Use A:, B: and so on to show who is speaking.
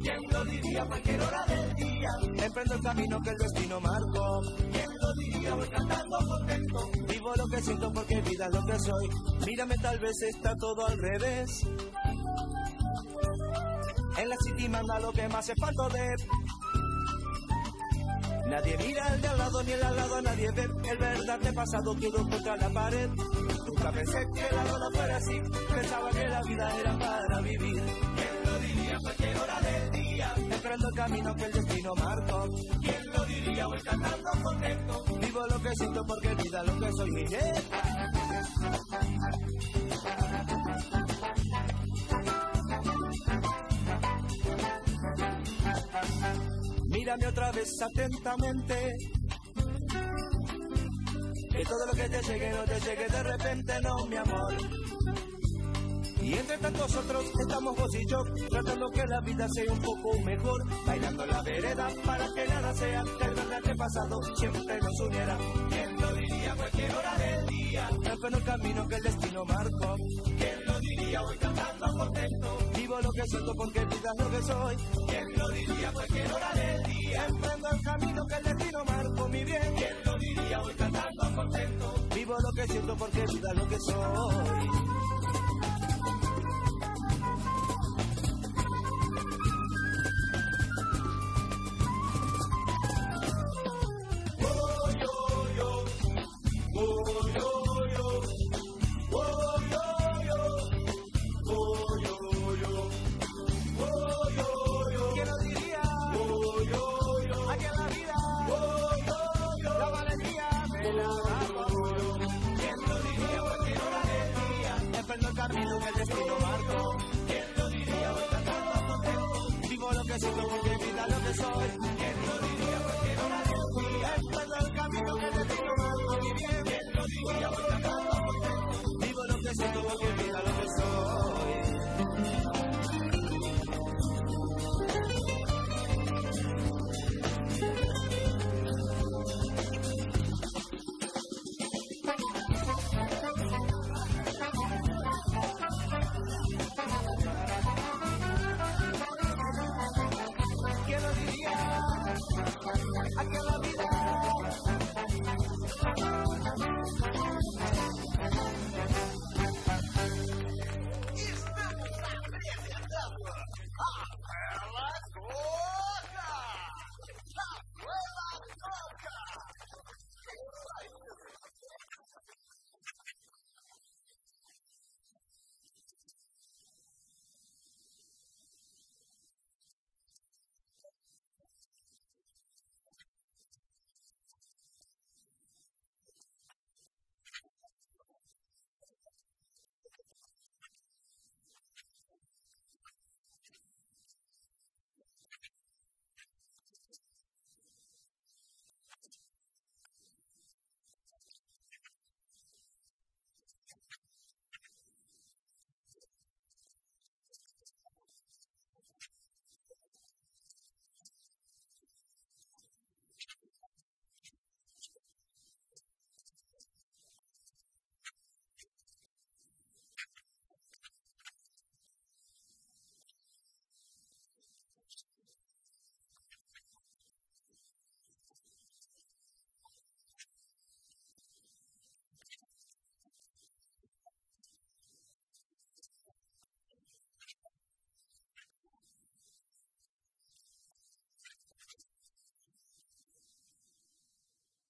A: ¿Quién lo diría cualquier hora del día?
B: Emprendo el camino que el destino marcó.
A: ¿Quién lo diría?
B: Siento porque vida es lo que soy. Mírame, tal vez está todo al revés. En la city manda lo que más espanto de. Nadie mira al de al lado ni el al lado, nadie ve el verdadero pasado quedó contra la pared. Nunca pensé que la vida fuera así, pensaba que la vida era para vivir.
A: ¿Quién lo diría a cualquier hora del día?
B: Emprendo el camino que el destino marcó.
A: ¿Quién lo diría? Voy cantando contento.
B: Vivo lo que siento porque lo que soy, Miguel. Mírame otra vez atentamente. Que todo lo que te llegue no te llegue de repente, no, mi amor. Y entre tantos otros estamos vos y yo, tratando que la vida sea un poco mejor, bailando la vereda para que nada sea el verdadero pasado siempre nos uniera.
A: ¿Quién lo diría cualquier hora del día?
B: Emprendo el camino que el destino marcó.
A: ¿Quién lo diría? Voy cantando contento.
B: Vivo lo que siento porque vida es lo que soy.
A: ¿Quién lo diría cualquier hora del día?
B: Emprendo el camino que el destino marcó, mi bien.
A: ¿Quién lo diría? Voy cantando contento.
B: Vivo lo que siento porque vida es lo que soy. Que siento porque vida es lo que soy.
A: ¿Quién lo diría a cualquier hora del día?
B: Emprendo el camino que el destino marcó, mi bien.
A: ¿Quién lo diría? Voy cantando contento.
B: Vivo lo que siento porque